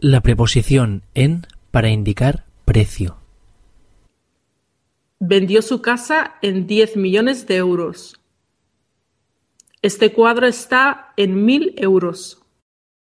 La preposición en para indicar precio. Vendió su casa en 10 millones de euros. Este cuadro está en mil euros.